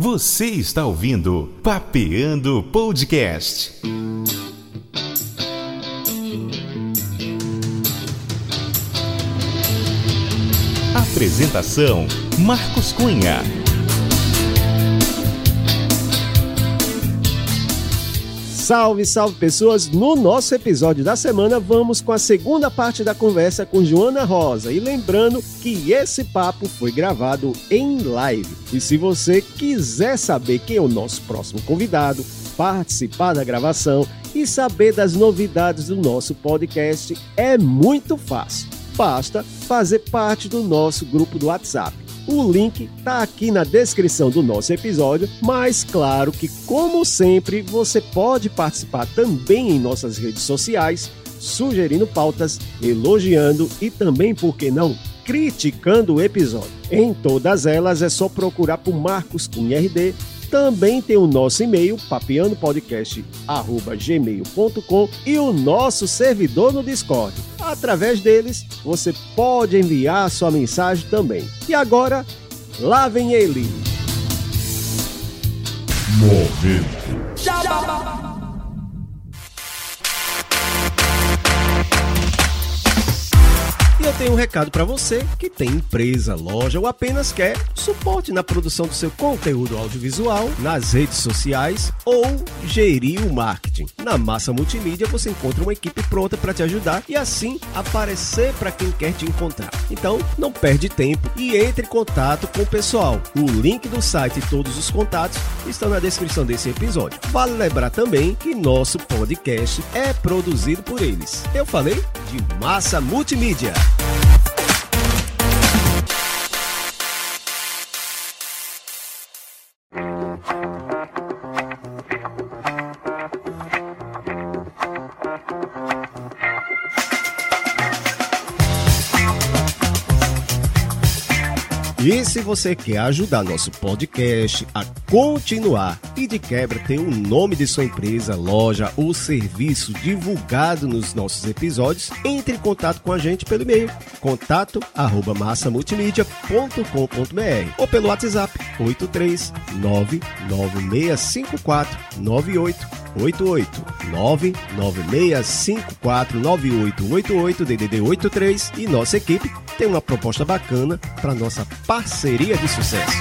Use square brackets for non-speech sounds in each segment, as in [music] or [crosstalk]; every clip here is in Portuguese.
Você está ouvindo Papeando Podcast. Apresentação: Marcos Cunha. Salve, salve pessoas! No nosso episódio da semana, vamos com a segunda parte da conversa com Joana Rosa. E lembrando que esse papo foi gravado em live. E se você quiser saber quem é o nosso próximo convidado, participar da gravação e saber das novidades do nosso podcast, é muito fácil. Basta fazer parte do nosso grupo do WhatsApp o link está aqui na descrição do nosso episódio, mas claro que, como sempre, você pode participar também em nossas redes sociais, sugerindo pautas, elogiando e também, por que não, criticando o episódio. Em todas elas é só procurar por Marcos Cunha RD também tem o nosso e-mail, papeandopodcast.gmail.com e o nosso servidor no Discord. Através deles, você pode enviar sua mensagem também. E agora, lá vem ele! Momento. Tenho um recado para você que tem empresa, loja ou apenas quer suporte na produção do seu conteúdo audiovisual, nas redes sociais ou gerir o marketing. Na Massa Multimídia você encontra uma equipe pronta para te ajudar e assim aparecer para quem quer te encontrar. Então, não perde tempo e entre em contato com o pessoal. O link do site e todos os contatos estão na descrição desse episódio. Vale lembrar também que nosso podcast é produzido por eles. Eu falei de Massa Multimídia. E se você quer ajudar nosso podcast a continuar e de quebra ter o nome de sua empresa, loja ou serviço divulgado nos nossos episódios, entre em contato com a gente pelo e-mail contato arroba massamultimídia.com.br ou pelo WhatsApp 83996549888 996549888 DDD 83 e nossa equipe tem uma proposta bacana para nossa parceria de sucesso.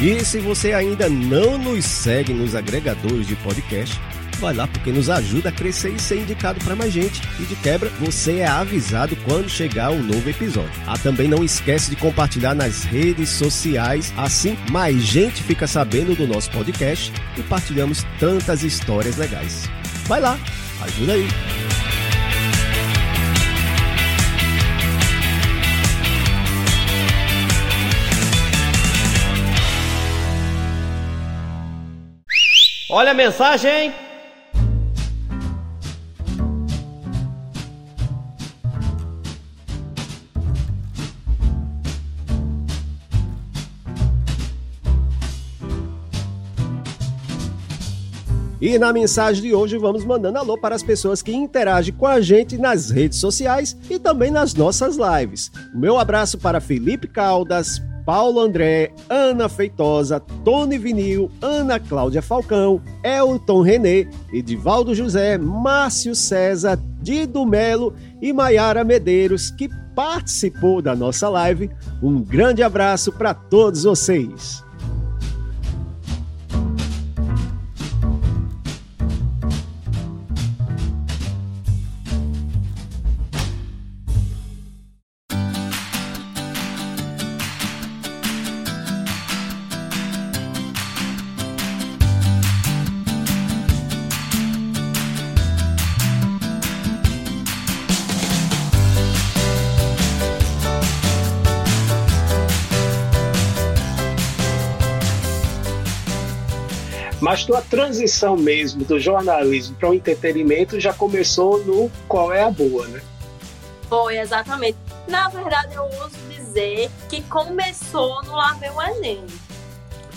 E se você ainda não nos segue nos agregadores de podcast, vai lá porque nos ajuda a crescer e ser indicado para mais gente. E de quebra, você é avisado quando chegar um novo episódio. Ah, também não esquece de compartilhar nas redes sociais, assim mais gente fica sabendo do nosso podcast e partilhamos tantas histórias legais. Vai lá, ajuda aí. Olha a mensagem, hein? E na mensagem de hoje vamos mandando alô para as pessoas que interagem com a gente nas redes sociais e também nas nossas lives. Meu abraço para Felipe Caldas, Paulo André, Ana Feitosa, Tony Vinil, Ana Cláudia Falcão, Elton Renê, Edivaldo José, Márcio César, Dido Melo e Maiara Medeiros, que participou da nossa live. Um grande abraço para todos vocês. Mas tua transição mesmo do jornalismo para o entretenimento já começou no Qual é a Boa, né? Foi, exatamente. Na verdade, eu uso dizer que começou no Lá o Enem.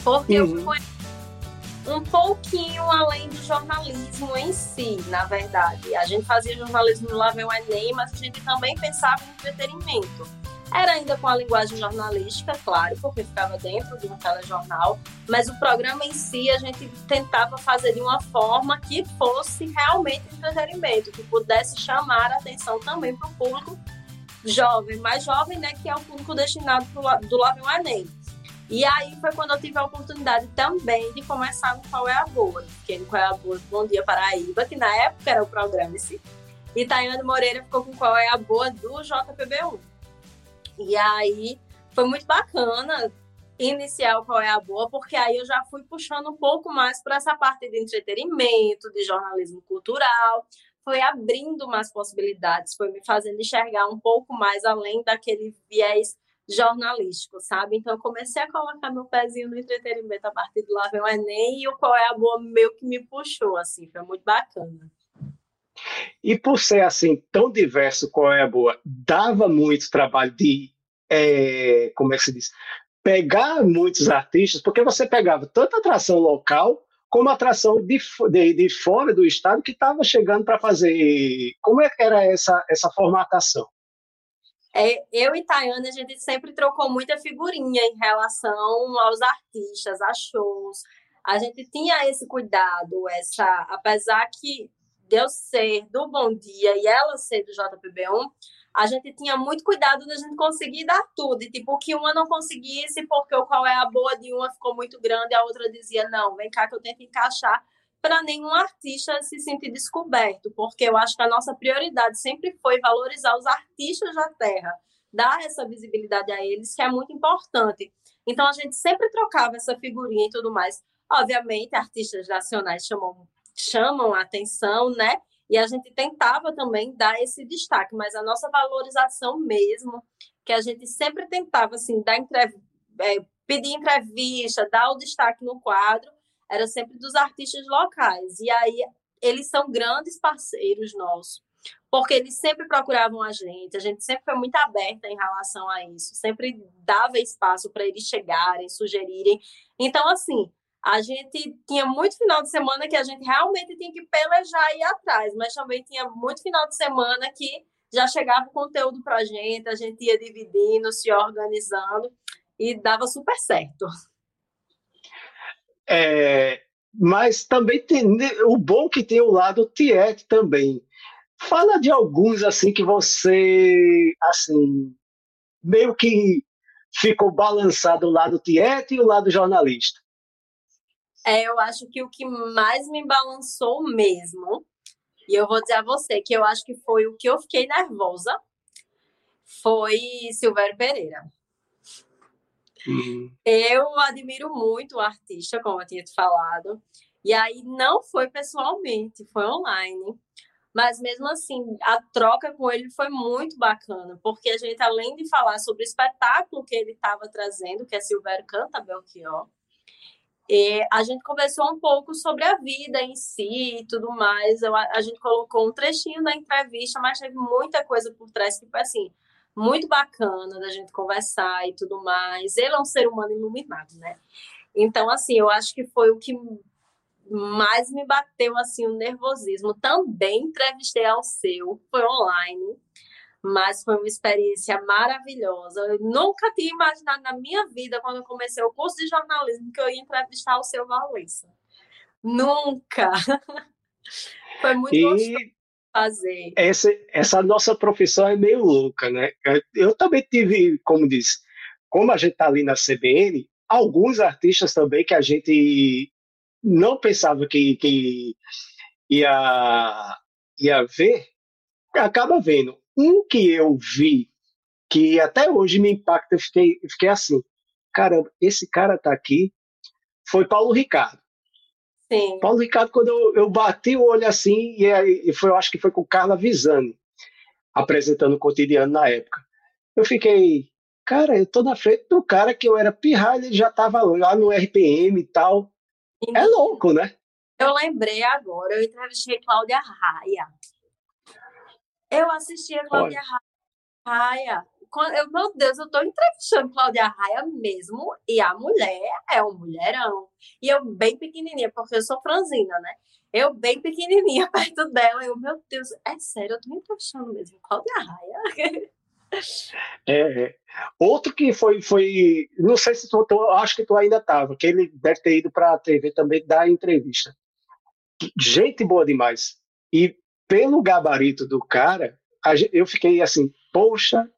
Porque Uhum. eu fui um pouquinho além do jornalismo em si, na verdade. A gente fazia jornalismo no Lá o Enem, mas a gente também pensava em entretenimento. Era ainda com a linguagem jornalística, claro, porque ficava dentro de um telejornal, mas o programa em si a gente tentava fazer de uma forma que fosse realmente entretenimento, que pudesse chamar a atenção também para o público jovem, mais jovem, né, que é o público destinado pro, do Lá Vem o Enem. E aí foi quando eu tive a oportunidade também de começar no Qual é a Boa. Fiquei no Qual é a Boa Bom Dia Paraíba, que na época era o programa esse. E Tayane Moreira ficou com Qual é a Boa do JPB1. E aí foi muito bacana iniciar o Qual é a Boa, porque aí eu já fui puxando um pouco mais para essa parte de entretenimento, de jornalismo cultural, foi abrindo mais possibilidades, foi me fazendo enxergar um pouco mais além daquele viés jornalístico, sabe? Então eu comecei a colocar meu pezinho no entretenimento a partir do Lá Vem o Enem e o Qual é a Boa meu que me puxou, assim, foi muito bacana. E por ser assim tão diverso qual é a boa, dava muito trabalho de, é, como é que se diz, pegar muitos artistas, porque você pegava tanta atração local como atração de, de, de fora do estado que estava chegando para fazer. Como é que era essa, essa formatação? É, eu e Tayane, a gente sempre trocou muita figurinha em relação aos artistas, a shows. A gente tinha esse cuidado, essa, apesar que de ser do Bom Dia e ela ser do JPB1, a gente tinha muito cuidado da gente conseguir dar tudo. E, tipo, que uma não conseguisse, porque o qual é a boa de uma ficou muito grande, a outra dizia, não, vem cá que eu tento encaixar para nenhum artista se sentir descoberto, porque eu acho que a nossa prioridade sempre foi valorizar os artistas da terra, dar essa visibilidade a eles, que é muito importante. Então a gente sempre trocava essa figurinha e tudo mais. Obviamente, artistas nacionais chamam, chamam a atenção, né? E a gente tentava também dar esse destaque, mas a nossa valorização mesmo, que a gente sempre tentava assim, dar entrev é, pedir entrevista, dar o destaque no quadro, era sempre dos artistas locais. E aí eles são grandes parceiros nossos, porque eles sempre procuravam a gente, a gente sempre foi muito aberta em relação a isso, sempre dava espaço para eles chegarem, sugerirem. Então, assim, a gente tinha muito final de semana que a gente realmente tinha que pelejar e ir atrás, mas também tinha muito final de semana que já chegava o conteúdo para a gente, a gente ia dividindo, se organizando e dava super certo. É, mas também tem o bom que tem o lado Tiet também. Fala de alguns assim que você assim meio que ficou balançado o lado Tiet e o lado jornalista. É, eu acho que o que mais me balançou mesmo, e eu vou dizer a você que eu acho que foi o que eu fiquei nervosa, foi Silvério Pereira. Uhum. Eu admiro muito o artista, como eu tinha te falado. E aí não foi pessoalmente, foi online. Mas mesmo assim, a troca com ele foi muito bacana, porque a gente, além de falar sobre o espetáculo que ele estava trazendo, que é Silvério Canta Belchior, e a gente conversou um pouco sobre a vida em si e tudo mais. Eu, a gente colocou um trechinho da entrevista, mas teve muita coisa por trás que foi assim, muito bacana da gente conversar e tudo mais. Ele é um ser humano iluminado, né? Então, assim, eu acho que foi o que mais me bateu assim o nervosismo. Também entrevistei ao seu, foi online, mas foi uma experiência maravilhosa. Eu nunca tinha imaginado na minha vida, quando eu comecei o curso de jornalismo, que eu ia entrevistar o seu Valência. Nunca! [laughs] foi muito e... gostoso fazer. Essa, essa nossa profissão é meio louca, né? Eu também tive, como disse, como a gente está ali na CBN, alguns artistas também que a gente não pensava que, que ia, ia ver, acaba vendo. Um que eu vi, que até hoje me impacta, eu fiquei, eu fiquei assim, caramba, esse cara tá aqui, foi Paulo Ricardo. Sim. Paulo Ricardo, quando eu, eu bati o olho assim, e, aí, foi, eu acho que foi com Carla Visani, apresentando o cotidiano na época. Eu fiquei, cara, eu tô na frente do cara que eu era pirralho, ele já tava lá no RPM e tal. Sim. É louco, né? Eu lembrei agora, eu entrevistei Cláudia Raia. Eu assisti a Cláudia. Raia eu, meu Deus, eu tô entrevistando Cláudia Raia mesmo, e a mulher é um mulherão. E eu bem pequenininha, porque eu sou franzina, né? Eu bem pequenininha [laughs] perto dela, eu, meu Deus, é sério, eu tô entrevistando mesmo Cláudia Raia. É, é. Outro que foi, foi, não sei se tu, tu acho que tu ainda estava, que ele deve ter ido para a TV também dar entrevista. Gente boa demais. E pelo gabarito do cara, eu fiquei assim, poxa,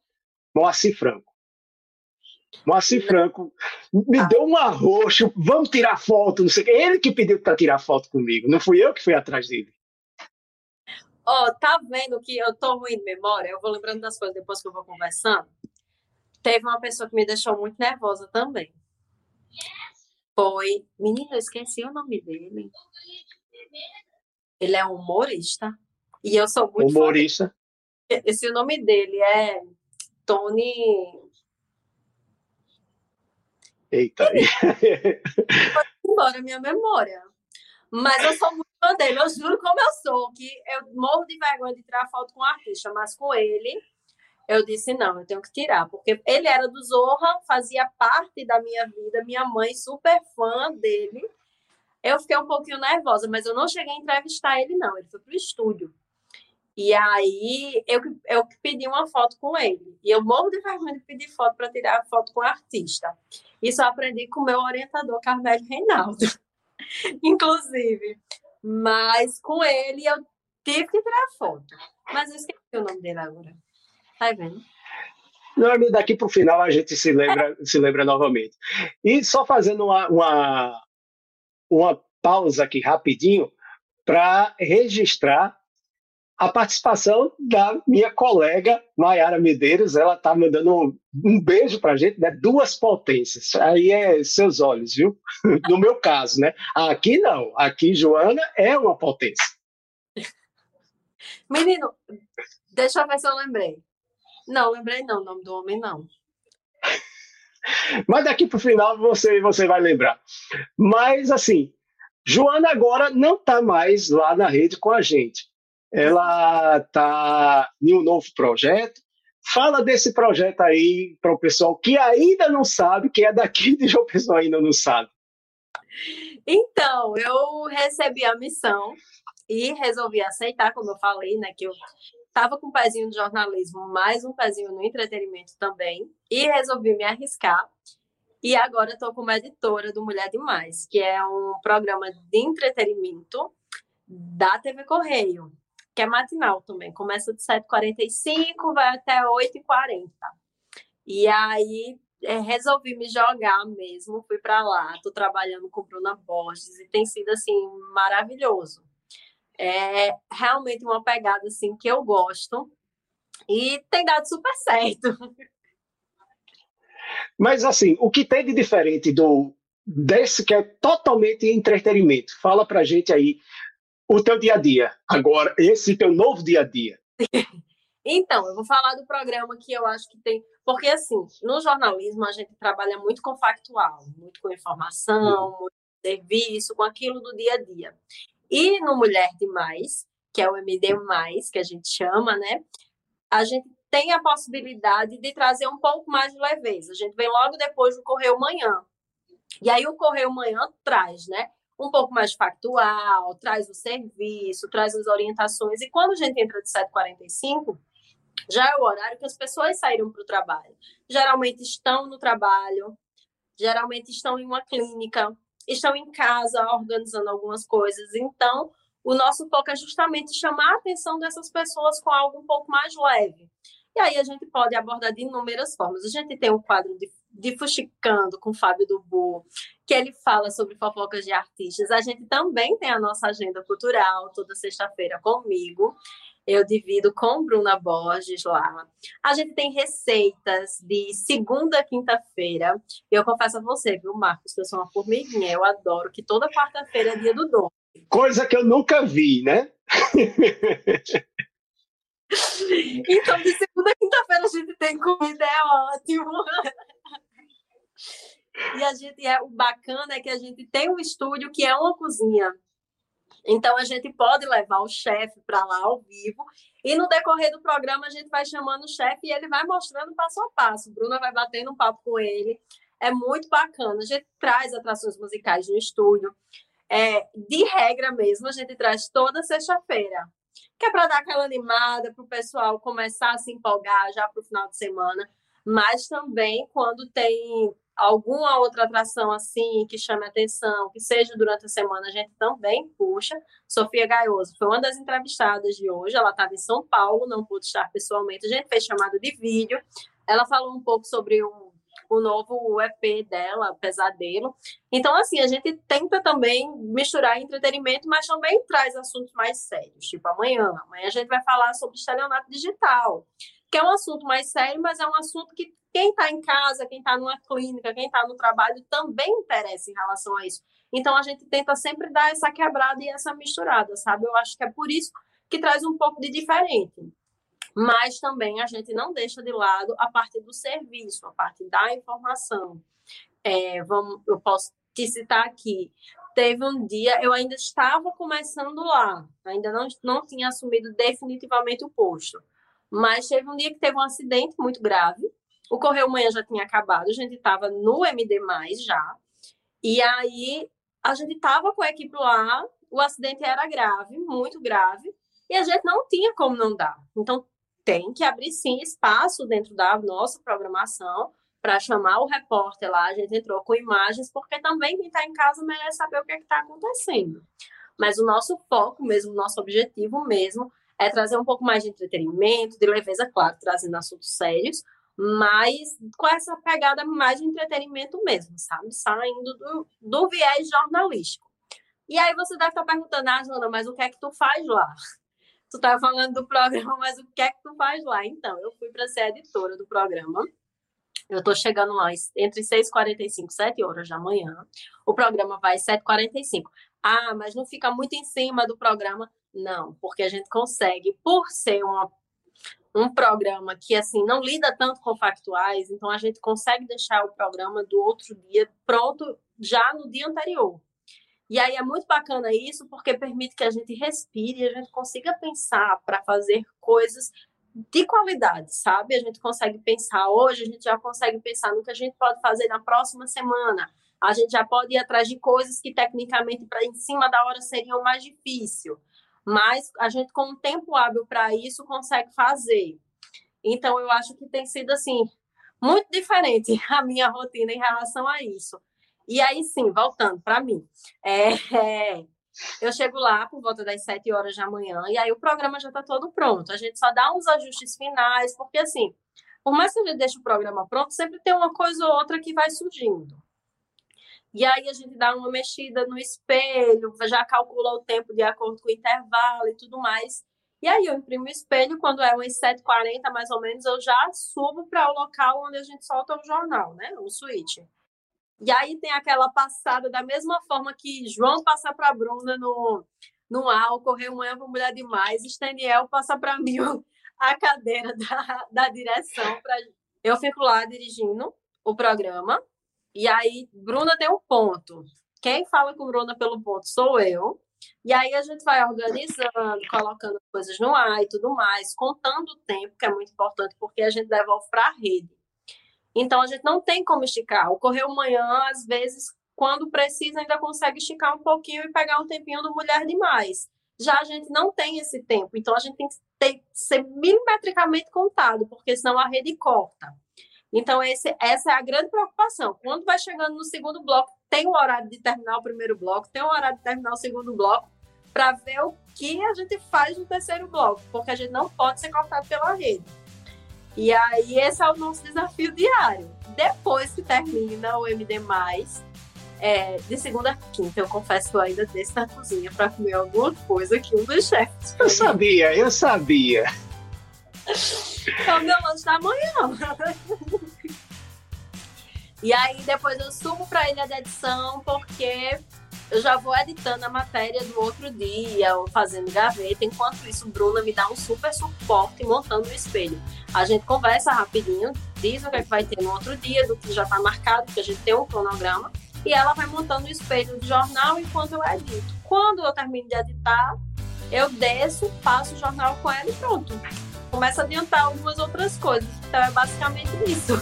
Moacir Franco. Moacir Franco me deu um arroxo, vamos tirar foto, não sei. Ele que pediu para tirar foto comigo, não fui eu que fui atrás dele. Ó, oh, tá vendo que eu tô ruim de memória? Eu vou lembrando das coisas depois que eu vou conversando. Teve uma pessoa que me deixou muito nervosa também. Foi. Menina, eu esqueci o nome dele. Ele é humorista. E eu sou muito. Humorista. Fã. Esse nome dele é Tony. Eita. [laughs] embora minha memória. Mas eu sou muito fã dele, eu juro como eu sou, que eu morro de vergonha de tirar foto com o artista, mas com ele eu disse não, eu tenho que tirar, porque ele era do Zorra, fazia parte da minha vida, minha mãe super fã dele. Eu fiquei um pouquinho nervosa, mas eu não cheguei a entrevistar ele não, ele foi pro estúdio. E aí eu, eu pedi uma foto com ele. E eu morro de vergonha de pedir foto para tirar foto com o artista. Isso eu aprendi com o meu orientador, Carmelo Reinaldo. [laughs] Inclusive. Mas com ele eu tive que tirar foto. Mas eu esqueci o nome dele agora. Tá vendo? Não, daqui para o final a gente se lembra, se lembra novamente. E só fazendo uma, uma, uma pausa aqui rapidinho para registrar a participação da minha colega Maiara Medeiros. Ela está mandando um, um beijo para a gente, né? Duas potências. Aí é seus olhos, viu? [laughs] No meu caso, né? Aqui não. Aqui Joana é uma potência. Menino, deixa eu ver se eu lembrei. Não, lembrei não, o nome do homem não. Mas daqui para o final você, você vai lembrar. Mas assim, Joana agora não está mais lá na rede com a gente ela está em um novo projeto. Fala desse projeto aí para o pessoal que ainda não sabe, que é daqui de João Pessoa ainda não sabe. Então, eu recebi a missão e resolvi aceitar, como eu falei, né, que eu estava com um pezinho de jornalismo, mais um pezinho no entretenimento também, e resolvi me arriscar. E agora estou como editora do Mulher Demais, que é um programa de entretenimento da TV Correio que é matinal também. Começa de 7h45, vai até 8h40. E aí é, resolvi me jogar mesmo, fui para lá, estou trabalhando com Bruna Borges e tem sido assim maravilhoso. É realmente uma pegada assim que eu gosto e tem dado super certo. Mas assim, o que tem de diferente do desse que é totalmente entretenimento? Fala pra gente aí o teu dia a dia. Agora, esse teu novo dia a dia. [laughs] Então, eu vou falar do programa que eu acho que tem. Porque, assim, no jornalismo a gente trabalha muito com factual, muito com informação, uhum. muito com serviço, com aquilo do dia a dia. E no Mulher Demais, que é o MD, que a gente chama, né? A gente tem a possibilidade de trazer um pouco mais de leveza. A gente vem logo depois do Correio Manhã. E aí o Correio Manhã traz, né? Um pouco mais factual, traz o serviço, traz as orientações. E quando a gente entra de 7h45, já é o horário que as pessoas saíram para o trabalho. Geralmente estão no trabalho, geralmente estão em uma clínica, estão em casa organizando algumas coisas. Então, o nosso foco é justamente chamar a atenção dessas pessoas com algo um pouco mais leve. E aí a gente pode abordar de inúmeras formas. A gente tem um quadro de, de Fuxicando com Fábio Dubu, que ele fala sobre fofocas de artistas. A gente também tem a nossa agenda cultural, toda sexta-feira comigo. Eu divido com Bruna Borges lá. A gente tem receitas de segunda a quinta-feira. Eu confesso a você, viu, Marcos, que eu sou uma formiguinha. Eu adoro que toda quarta-feira é dia do dom. Coisa que eu nunca vi, né? [laughs] então, de segunda a quinta-feira a gente tem comida, é ótimo. E a gente é o bacana é que a gente tem um estúdio que é uma cozinha. Então a gente pode levar o chefe para lá ao vivo e no decorrer do programa a gente vai chamando o chefe e ele vai mostrando passo a passo. Bruna vai batendo um papo com ele. É muito bacana. A gente traz atrações musicais no estúdio. É, de regra mesmo, a gente traz toda sexta-feira. Que é para dar aquela animada, para o pessoal começar a se empolgar já para o final de semana. Mas também quando tem alguma outra atração assim que chame atenção, que seja durante a semana, a gente também puxa. Sofia Gaioso foi uma das entrevistadas de hoje, ela estava em São Paulo, não pôde estar pessoalmente, a gente fez chamada de vídeo. Ela falou um pouco sobre o, o novo EP dela, Pesadelo. Então, assim, a gente tenta também misturar entretenimento, mas também traz assuntos mais sérios, tipo amanhã. Amanhã a gente vai falar sobre estelionato digital que é um assunto mais sério, mas é um assunto que quem está em casa, quem está numa clínica, quem está no trabalho também interessa em relação a isso. Então a gente tenta sempre dar essa quebrada e essa misturada, sabe? Eu acho que é por isso que traz um pouco de diferente. Mas também a gente não deixa de lado a parte do serviço, a parte da informação. É, vamos, eu posso te citar aqui. Teve um dia, eu ainda estava começando lá, ainda não, não tinha assumido definitivamente o posto. Mas teve um dia que teve um acidente muito grave. O Correio Manhã já tinha acabado, a gente estava no MD, já. E aí a gente estava com a equipe lá, o acidente era grave, muito grave, e a gente não tinha como não dar. Então tem que abrir sim espaço dentro da nossa programação para chamar o repórter lá. A gente entrou com imagens, porque também quem está em casa merece saber o que é está acontecendo. Mas o nosso foco mesmo, o nosso objetivo mesmo, é trazer um pouco mais de entretenimento, de leveza, claro, trazendo assuntos sérios, mas com essa pegada mais de entretenimento mesmo, sabe? Saindo do, do viés jornalístico. E aí você deve estar perguntando, ah, Joana, mas o que é que tu faz lá? Tu está falando do programa, mas o que é que tu faz lá? Então, eu fui para ser editora do programa. Eu estou chegando lá entre 6h45 e 7 horas da manhã. O programa vai 7h45. Ah, mas não fica muito em cima do programa. Não, porque a gente consegue, por ser uma, um programa que assim não lida tanto com factuais, então a gente consegue deixar o programa do outro dia pronto já no dia anterior. E aí é muito bacana isso, porque permite que a gente respire a gente consiga pensar para fazer coisas de qualidade, sabe? A gente consegue pensar hoje, a gente já consegue pensar no que a gente pode fazer na próxima semana. A gente já pode ir atrás de coisas que tecnicamente para em cima da hora seriam mais difícil mas a gente com um tempo hábil para isso consegue fazer. Então eu acho que tem sido assim muito diferente [laughs] a minha rotina em relação a isso. E aí sim, voltando para mim, é, é, eu chego lá por volta das 7 horas da manhã e aí o programa já está todo pronto. A gente só dá uns ajustes finais, porque assim, por mais que a gente deixe o programa pronto, sempre tem uma coisa ou outra que vai surgindo. E aí a gente dá uma mexida no espelho, já calcula o tempo de acordo com o intervalo e tudo mais. E aí eu imprimo o espelho, quando é umas 7h40 mais ou menos, eu já subo para o local onde a gente solta o jornal, né? O suíte. E aí tem aquela passada da mesma forma que João passa para Bruna no, no álcool, manhã para mulher demais, Staniel passa para mim a cadeira da, da direção. Pra... Eu fico lá dirigindo o programa, e aí, Bruna tem um ponto. Quem fala com Bruna pelo ponto sou eu. E aí a gente vai organizando, colocando coisas no ar e tudo mais, contando o tempo, que é muito importante, porque a gente devolve para a rede. Então a gente não tem como esticar. O Correio Manhã, às vezes, quando precisa, ainda consegue esticar um pouquinho e pegar um tempinho do Mulher Demais. Já a gente não tem esse tempo, então a gente tem que ter, ser milimetricamente contado, porque senão a rede corta. Então, esse, essa é a grande preocupação. Quando vai chegando no segundo bloco, tem o horário de terminar o primeiro bloco, tem o horário de terminar o segundo bloco, para ver o que a gente faz no terceiro bloco, porque a gente não pode ser cortado pela rede. E aí, esse é o nosso desafio diário. Depois que termina o MD, é, de segunda a quinta, eu confesso que eu ainda desço na cozinha para comer alguma coisa que um dos chefes. Eu sabia, eu sabia. É o meu lanche da manhã. E aí depois eu subo para a ilha de edição, porque eu já vou editando a matéria do outro dia, ou fazendo gaveta. Enquanto isso, Bruna me dá um super suporte montando o espelho. A gente conversa rapidinho, diz o que, é que vai ter no outro dia, do que já está marcado, porque a gente tem um cronograma. e ela vai montando o espelho de jornal enquanto eu edito. Quando eu termino de editar, eu desço, passo o jornal com ela e pronto. Começa a adiantar algumas outras coisas. Então é basicamente isso.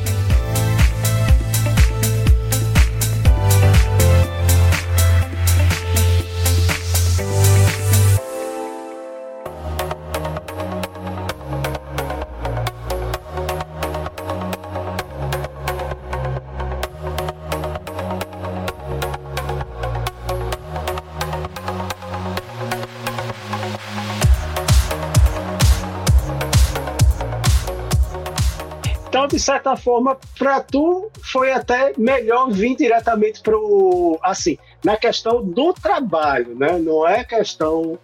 Certa forma, para tu foi até melhor vir diretamente pro assim, na questão do trabalho, né? Não é questão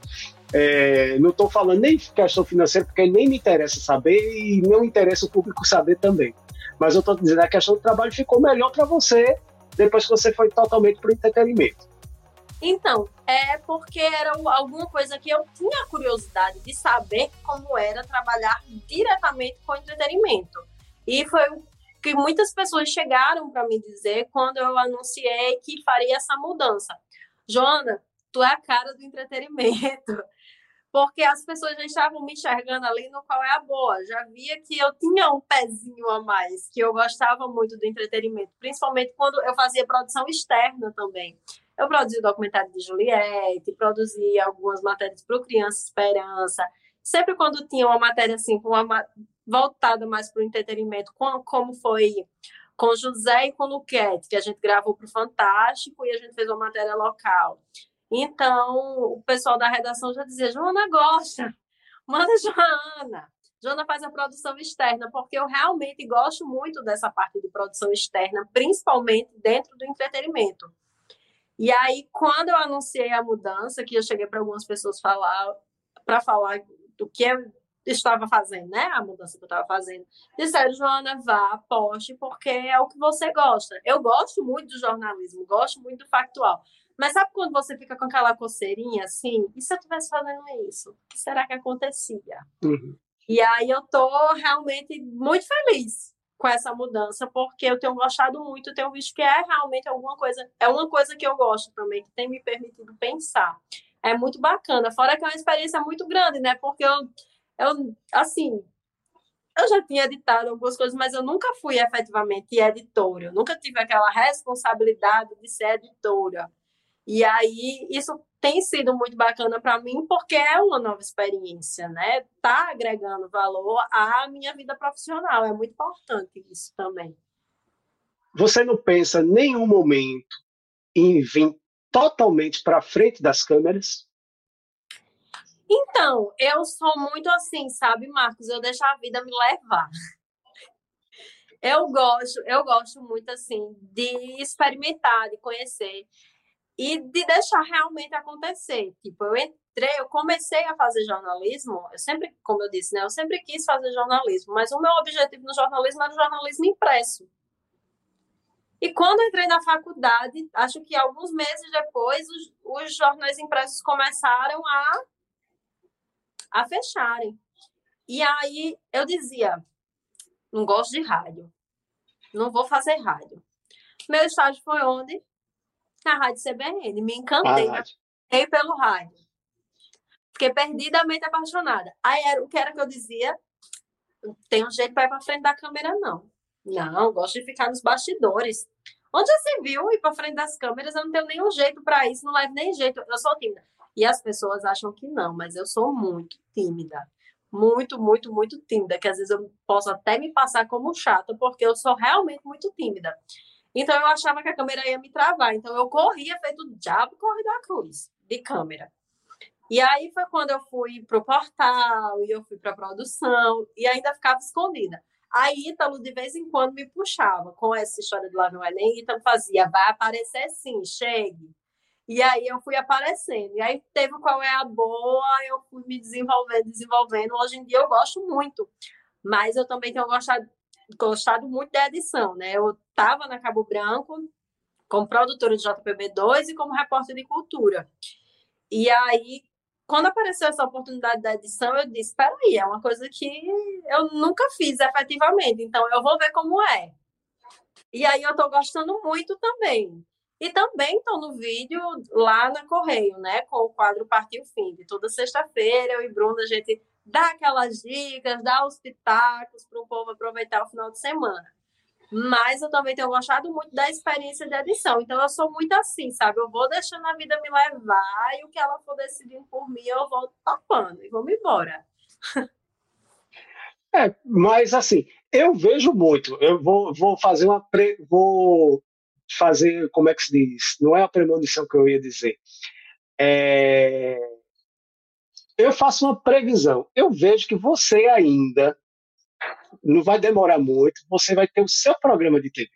é, não estou falando nem questão financeira, porque nem me interessa saber e não interessa o público saber também. Mas eu estou dizendo, a questão do trabalho ficou melhor para você depois que você foi totalmente para o entretenimento. Então, é porque era alguma coisa que eu tinha curiosidade de saber como era trabalhar diretamente com entretenimento. E foi que muitas pessoas chegaram para me dizer quando eu anunciei que faria essa mudança. Joana, tu é a cara do entretenimento. [laughs] Porque as pessoas já estavam me enxergando ali no qual é a boa. Já via que eu tinha um pezinho a mais, que eu gostava muito do entretenimento, principalmente quando eu fazia produção externa também. Eu produzi o documentário de Juliette, produzi algumas matérias para o Criança Esperança. Sempre quando tinha uma matéria assim, com uma voltada mais para o entretenimento, como foi com José e com Luquete, que a gente gravou para o Fantástico e a gente fez uma matéria local. Então, o pessoal da redação já dizia: Joana gosta, manda Joana. Joana faz a produção externa, porque eu realmente gosto muito dessa parte de produção externa, principalmente dentro do entretenimento. E aí, quando eu anunciei a mudança, que eu cheguei para algumas pessoas falar, para falar do que estava fazendo, né? A mudança que eu estava fazendo. Disseram, Joana, vá, aposte, porque é o que você gosta. Eu gosto muito do jornalismo, gosto muito do factual. Mas sabe quando você fica com aquela coceirinha assim? E se eu estivesse fazendo isso? O que será que acontecia? Uhum. E aí eu tô realmente muito feliz com essa mudança, porque eu tenho gostado muito, tenho visto que é realmente alguma coisa, é uma coisa que eu gosto também, que tem me permitido pensar. É muito bacana, fora que é uma experiência muito grande, né? Porque eu eu, assim, eu já tinha editado algumas coisas, mas eu nunca fui efetivamente editora. Eu nunca tive aquela responsabilidade de ser editora. E aí, isso tem sido muito bacana para mim, porque é uma nova experiência, né? Tá agregando valor à minha vida profissional. É muito importante isso também. Você não pensa nenhum momento em vir totalmente para frente das câmeras? Então, eu sou muito assim, sabe, Marcos? Eu deixo a vida me levar. Eu gosto, eu gosto muito assim de experimentar, de conhecer e de deixar realmente acontecer. Tipo, eu entrei, eu comecei a fazer jornalismo, eu sempre, como eu disse, né, eu sempre quis fazer jornalismo, mas o meu objetivo no jornalismo era o jornalismo impresso. E quando entrei na faculdade, acho que alguns meses depois, os, os jornais impressos começaram a a fecharem. E aí eu dizia: não gosto de rádio, não vou fazer rádio. Meu estágio foi onde? Na Rádio CBN. Me encantei, ah, pelo rádio. Fiquei perdidamente apaixonada. Aí era o que era que eu dizia: tem um jeito para ir para frente da câmera, não. Não, gosto de ficar nos bastidores. Onde já se viu ir para frente das câmeras? Eu não tenho nenhum jeito para isso, não levo nem jeito. Eu sou tímida. E as pessoas acham que não, mas eu sou muito tímida. muito, muito, muito tímida, que às vezes eu posso até me passar como chata, porque eu sou realmente muito tímida. Então eu achava que a câmera ia me travar, então eu corria feito o diabo corre da cruz de câmera. E aí foi quando eu fui para o portal e eu fui para a produção e ainda ficava escondida. Aí Ítalo de vez em quando me puxava com essa história do Lá no Enem, Ítalo fazia, vai aparecer sim, chegue. E aí eu fui aparecendo. E aí teve qual é a boa, eu fui me desenvolvendo, desenvolvendo. Hoje em dia eu gosto muito, mas eu também tenho gostado, gostado muito da edição, né? Eu estava na Cabo Branco como produtora de JPB2 e como repórter de cultura. E aí, quando apareceu essa oportunidade da edição, eu disse: espera aí, é uma coisa que eu nunca fiz efetivamente, então eu vou ver como é. E aí eu estou gostando muito também. E também estou no vídeo lá na Correio, né? Com o quadro Partiu Fim. De toda sexta-feira, eu e Bruna, a gente dá aquelas dicas, dá os pitacos para o povo aproveitar o final de semana. Mas eu também tenho gostado muito da experiência de edição. Então eu sou muito assim, sabe? Eu vou deixando a vida me levar e o que ela for decidindo por mim, eu vou topando e vamos embora. É, mas assim, eu vejo muito. Eu vou, vou fazer uma. Pre, vou fazer, como é que se diz? Não é a premonição que eu ia dizer. É, eu faço uma previsão. Eu vejo que você ainda não vai demorar muito, você vai ter o seu programa de TV.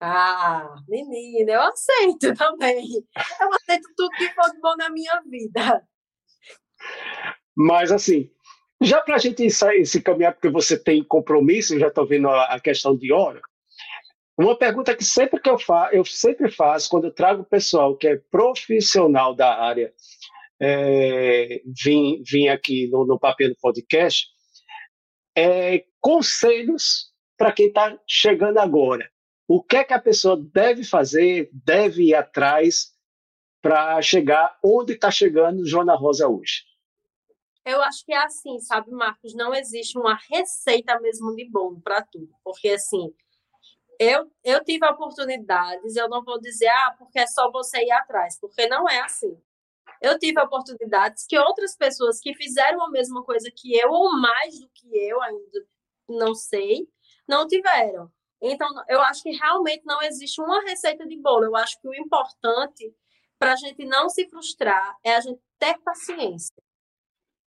Ah, menina, eu aceito [laughs] também. Eu aceito tudo que for de bom na minha vida. Mas, assim, já para a gente sair, se caminhar, porque você tem compromisso, já estou vendo a, a, questão de hora, uma pergunta que sempre que eu faço, eu sempre faço quando eu trago pessoal que é profissional da área, é, vim, vim aqui no, no Papel Podcast, é, conselhos para quem está chegando agora. O que é que a pessoa deve fazer, deve ir atrás para chegar onde está chegando Joana Rosa hoje? Eu acho que é assim, sabe, Marcos? Não existe uma receita mesmo de bom para tudo. Porque, assim, eu, eu tive oportunidades, eu não vou dizer, ah, porque é só você ir atrás, porque não é assim eu tive oportunidades que outras pessoas que fizeram a mesma coisa que eu, ou mais do que eu, ainda não sei, não tiveram. Então, eu acho que realmente não existe uma receita de bolo. Eu acho que o importante para a gente não se frustrar é a gente ter paciência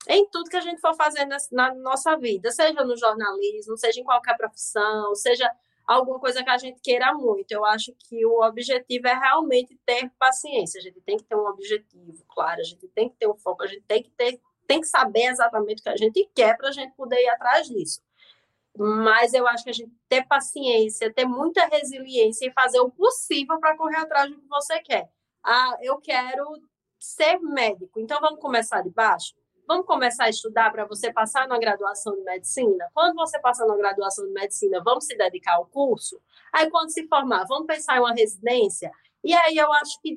em tudo que a gente for fazer na, nossa vida, seja no jornalismo, seja em qualquer profissão, seja alguma coisa que a gente queira muito. Eu acho que o objetivo é realmente ter paciência. A gente tem que ter um objetivo, claro, a gente tem que ter um foco, a gente tem que ter, tem que saber exatamente o que a gente quer para a gente poder ir atrás disso. Mas eu acho que a gente ter paciência, ter muita resiliência e fazer o possível para correr atrás do que você quer. Ah, eu quero ser médico, então vamos começar de baixo? Vamos começar a estudar para você passar na graduação de medicina? Quando você passar na graduação de medicina, vamos se dedicar ao curso? Aí, quando se formar, vamos pensar em uma residência? E aí eu acho que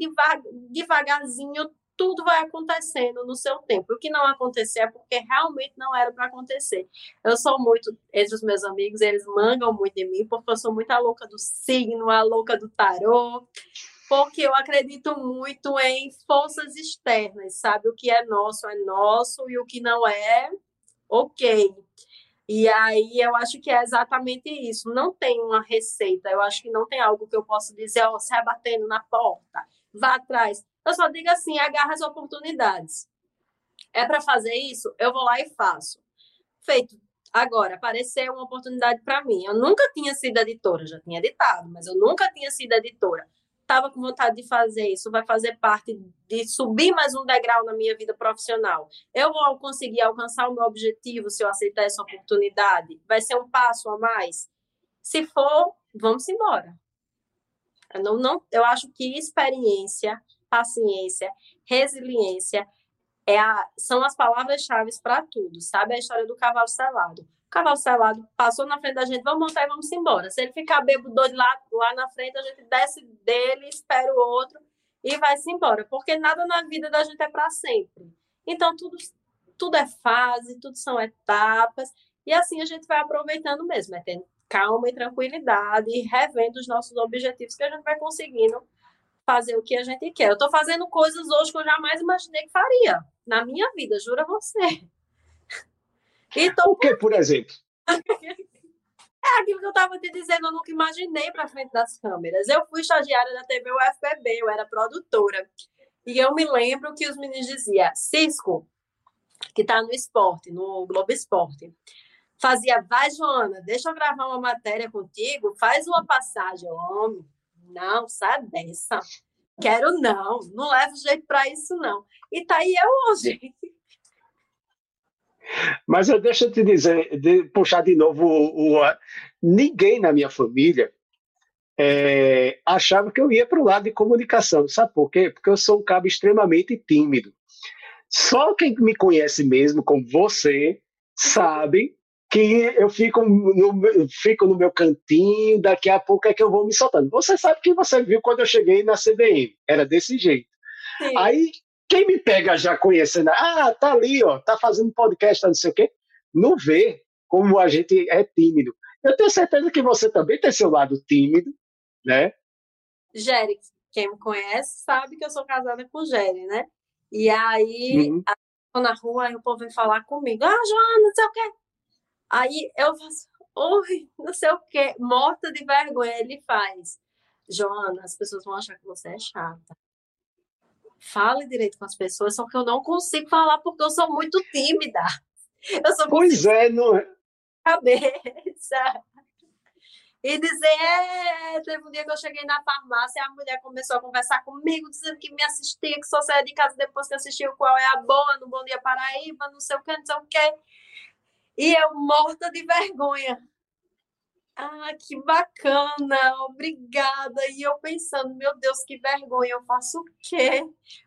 devagarzinho tudo vai acontecendo no seu tempo. O que não acontecer é porque realmente não era para acontecer. Eu sou muito, entre os meus amigos, eles mangam muito em mim, porque eu sou muito a louca do signo, a louca do tarô porque eu acredito muito em forças externas, sabe? O que é nosso é nosso e o que não é, ok. E aí eu acho que é exatamente isso. Não tem uma receita. Eu acho que não tem algo que eu possa dizer, ó, oh, sai batendo na porta, vá atrás. Eu só digo assim, agarra as oportunidades. É para fazer isso? Eu vou lá e faço. Feito. Agora, apareceu uma oportunidade para mim. Eu nunca tinha sido editora, já tinha editado, mas eu nunca tinha sido editora estava com vontade de fazer isso, vai fazer parte de subir mais um degrau na minha vida profissional. Eu vou conseguir alcançar o meu objetivo se eu aceitar essa oportunidade? Vai ser um passo a mais? Se for, vamos embora. Eu, não, não, eu acho que experiência, paciência, resiliência é a, são as palavras-chave para tudo, sabe? A história do cavalo selado cavalo selado passou na frente da gente, vamos montar e vamos embora. Se ele ficar bêbado doido lá, lá na frente, a gente desce dele, espera o outro e vai-se embora. Porque nada na vida da gente é para sempre. Então, tudo, tudo é fase, tudo são etapas. E assim a gente vai aproveitando mesmo, é tendo calma e tranquilidade e revendo os nossos objetivos que a gente vai conseguindo fazer o que a gente quer. Eu estou fazendo coisas hoje que eu jamais imaginei que faria na minha vida, juro a você. Então, o que, por exemplo? [laughs] É aquilo que eu estava te dizendo, eu nunca imaginei para frente das câmeras. Eu fui estagiária da TV UFPB, eu era produtora. E eu me lembro que os meninos diziam, Cisco, que está no esporte, no Globo Esporte, fazia, vai, Joana, deixa eu gravar uma matéria contigo, faz uma passagem. homem, não, sai dessa. Quero não, não levo jeito para isso, não. E tá aí eu hoje. Mas eu deixa eu te dizer, de, puxar de novo o, o, ninguém na minha família é, achava que eu ia para o lado de comunicação. Sabe por quê? Porque eu sou um cabo extremamente tímido. Só quem me conhece mesmo, como você, sabe que eu fico no, fico no meu cantinho, daqui a pouco é que eu vou me soltando. Você sabe que você viu quando eu cheguei na CBM, era desse jeito. Sim. Aí, quem me pega já conhecendo, ah, tá ali, ó, tá fazendo podcast, não sei o quê, não vê como a gente é tímido. Eu tenho certeza que você também tem seu lado tímido, né? Jerry, quem me conhece sabe que eu sou casada com o Jerry, né? E aí, uhum. na rua, aí o povo vem falar comigo, ah, Joana, não sei o quê. Aí eu faço, oi, não sei o quê, morta de vergonha. Ele faz, Joana, as pessoas vão achar que você é chata. Fale direito com as pessoas, só que eu não consigo falar porque eu sou muito tímida. Eu sou pois é, não é? [laughs] Cabeça. E dizer, é, teve um dia que eu cheguei na farmácia e a mulher começou a conversar comigo, dizendo que me assistia, que só saía de casa depois que assistiu Qual é a Boa, no Bom Dia Paraíba, não sei o que, não sei o que. E eu morta de vergonha. Ah, que bacana, obrigada. E eu pensando, meu Deus, que vergonha, eu faço o quê?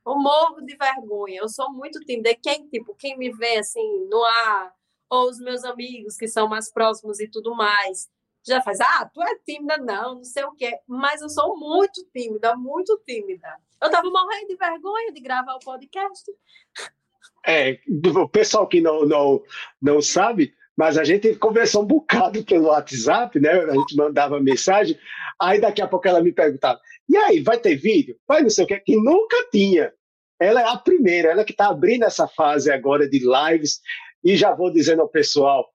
Eu morro de vergonha, eu sou muito tímida. Quem, tipo, quem me vê assim no ar, ou os meus amigos que são mais próximos e tudo mais, já faz, ah, tu é tímida, não, não sei o quê. Mas eu sou muito tímida, muito tímida. Eu tava morrendo de vergonha de gravar o podcast. É, o pessoal que não, não, não sabe, mas a gente conversou um bocado pelo WhatsApp, né? A gente mandava mensagem, aí daqui a pouco ela me perguntava: e aí, vai ter vídeo? Vai não sei o que, que nunca tinha. Ela é a primeira, ela que está abrindo essa fase agora de lives, e já vou dizendo ao pessoal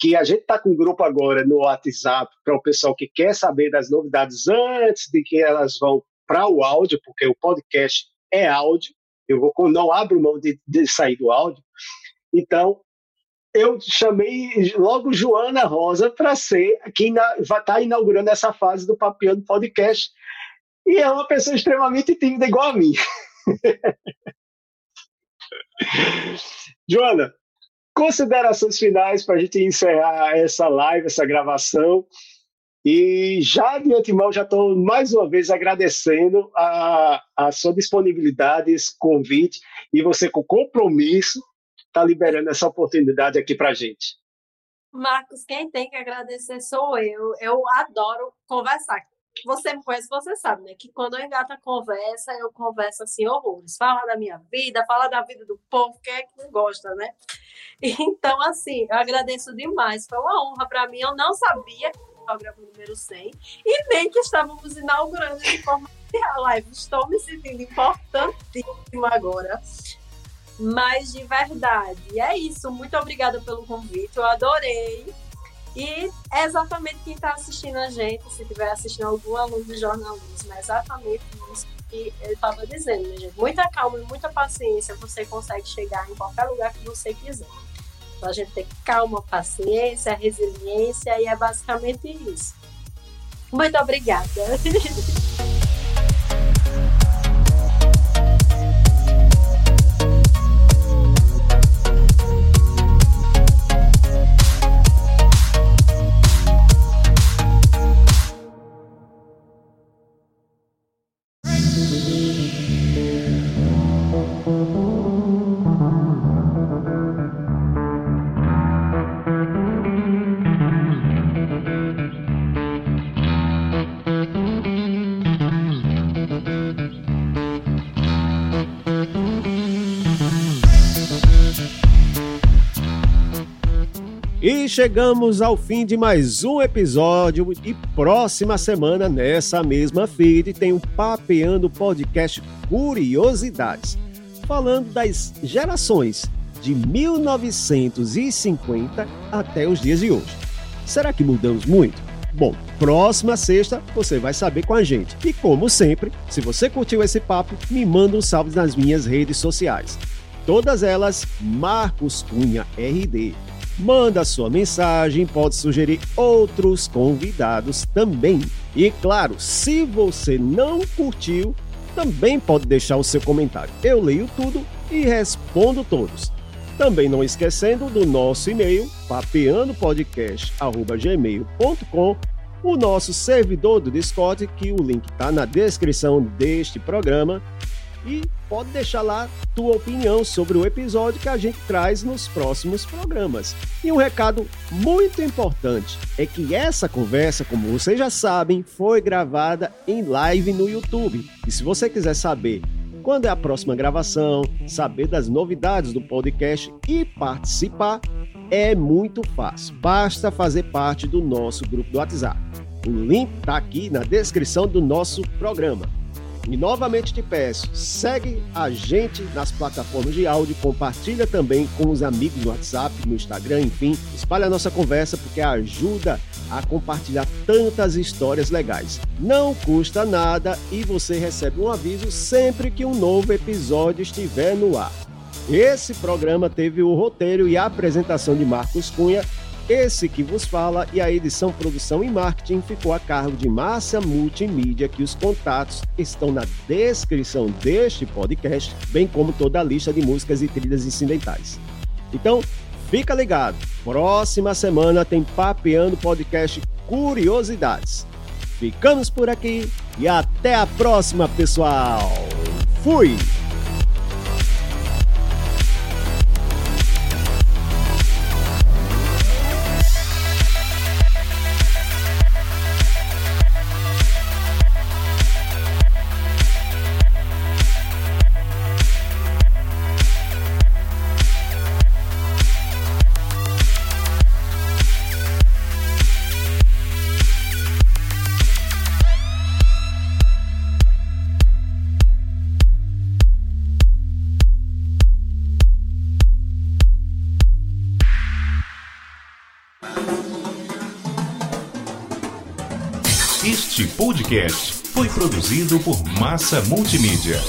que a gente está com um grupo agora no WhatsApp para o pessoal que quer saber das novidades antes de que elas vão para o áudio, porque o podcast é áudio, eu vou, não abro mão de, de sair do áudio. Então, eu chamei logo Joana Rosa para ser quem vai estar tá inaugurando essa fase do Papiano Podcast. E é uma pessoa extremamente tímida, igual a mim. [laughs] Joana, considerações finais para a gente encerrar essa live, essa gravação. E já de antemão, já estou mais uma vez agradecendo a, a sua disponibilidade, esse convite, e você com compromisso está liberando essa oportunidade aqui para a gente. Marcos, quem tem que agradecer sou eu. Eu adoro conversar. Você me conhece, você sabe, né? Que quando eu engato a conversa, eu converso assim horrores. Fala da minha vida, fala da vida do povo, quem é que não gosta, né? Então, assim, eu agradeço demais. Foi uma honra para mim. Eu não sabia programa número 100, e nem que estávamos inaugurando de forma real live. Estou me sentindo importantíssima agora. Mas de verdade, é isso. Muito obrigada pelo convite, eu adorei. E é exatamente quem está assistindo a gente, se estiver assistindo algum aluno de jornalismo, é exatamente isso que ele estava dizendo, gente? Muita calma e muita paciência, você consegue chegar em qualquer lugar que você quiser. Então, a gente tem calma, paciência, resiliência e é basicamente isso. Muito obrigada. [laughs] chegamos ao fim de mais um episódio e próxima semana, nessa mesma feed, tem o Papeando Podcast Curiosidades, falando das gerações de 1950 até os dias de hoje. Será que mudamos muito? Bom, próxima sexta você vai saber com a gente. E como sempre, se você curtiu esse papo, me manda um salve nas minhas redes sociais. Todas elas, Marcos Cunha RD. Manda sua mensagem, pode sugerir outros convidados também. E claro, se você não curtiu, também pode deixar o seu comentário. Eu leio tudo e respondo todos. Também não esquecendo do nosso e-mail, papeandopodcast.gmail.com, o nosso servidor do Discord, que o link está na descrição deste programa. E pode deixar lá tua opinião sobre o episódio que a gente traz nos próximos programas. E um recado muito importante é que essa conversa, como vocês já sabem, foi gravada em live no YouTube. E se você quiser saber quando é a próxima gravação, saber das novidades do podcast e participar, é muito fácil. Basta fazer parte do nosso grupo do WhatsApp. O link está aqui na descrição do nosso programa. E novamente te peço, segue a gente nas plataformas de áudio, compartilha também com os amigos no WhatsApp, no Instagram, enfim, espalha a nossa conversa porque ajuda a compartilhar tantas histórias legais. Não custa nada e você recebe um aviso sempre que um novo episódio estiver no ar. Esse programa teve o roteiro e a apresentação de Marcos Cunha esse que vos fala e a edição, produção e marketing ficou a cargo de Márcia Multimídia, que os contatos estão na descrição deste podcast, bem como toda a lista de músicas e trilhas incidentais. Então, fica ligado. Próxima semana tem Papeando Podcast Curiosidades. Ficamos por aqui e até a próxima, pessoal. Fui! Podcast foi produzido por Massa Multimídia.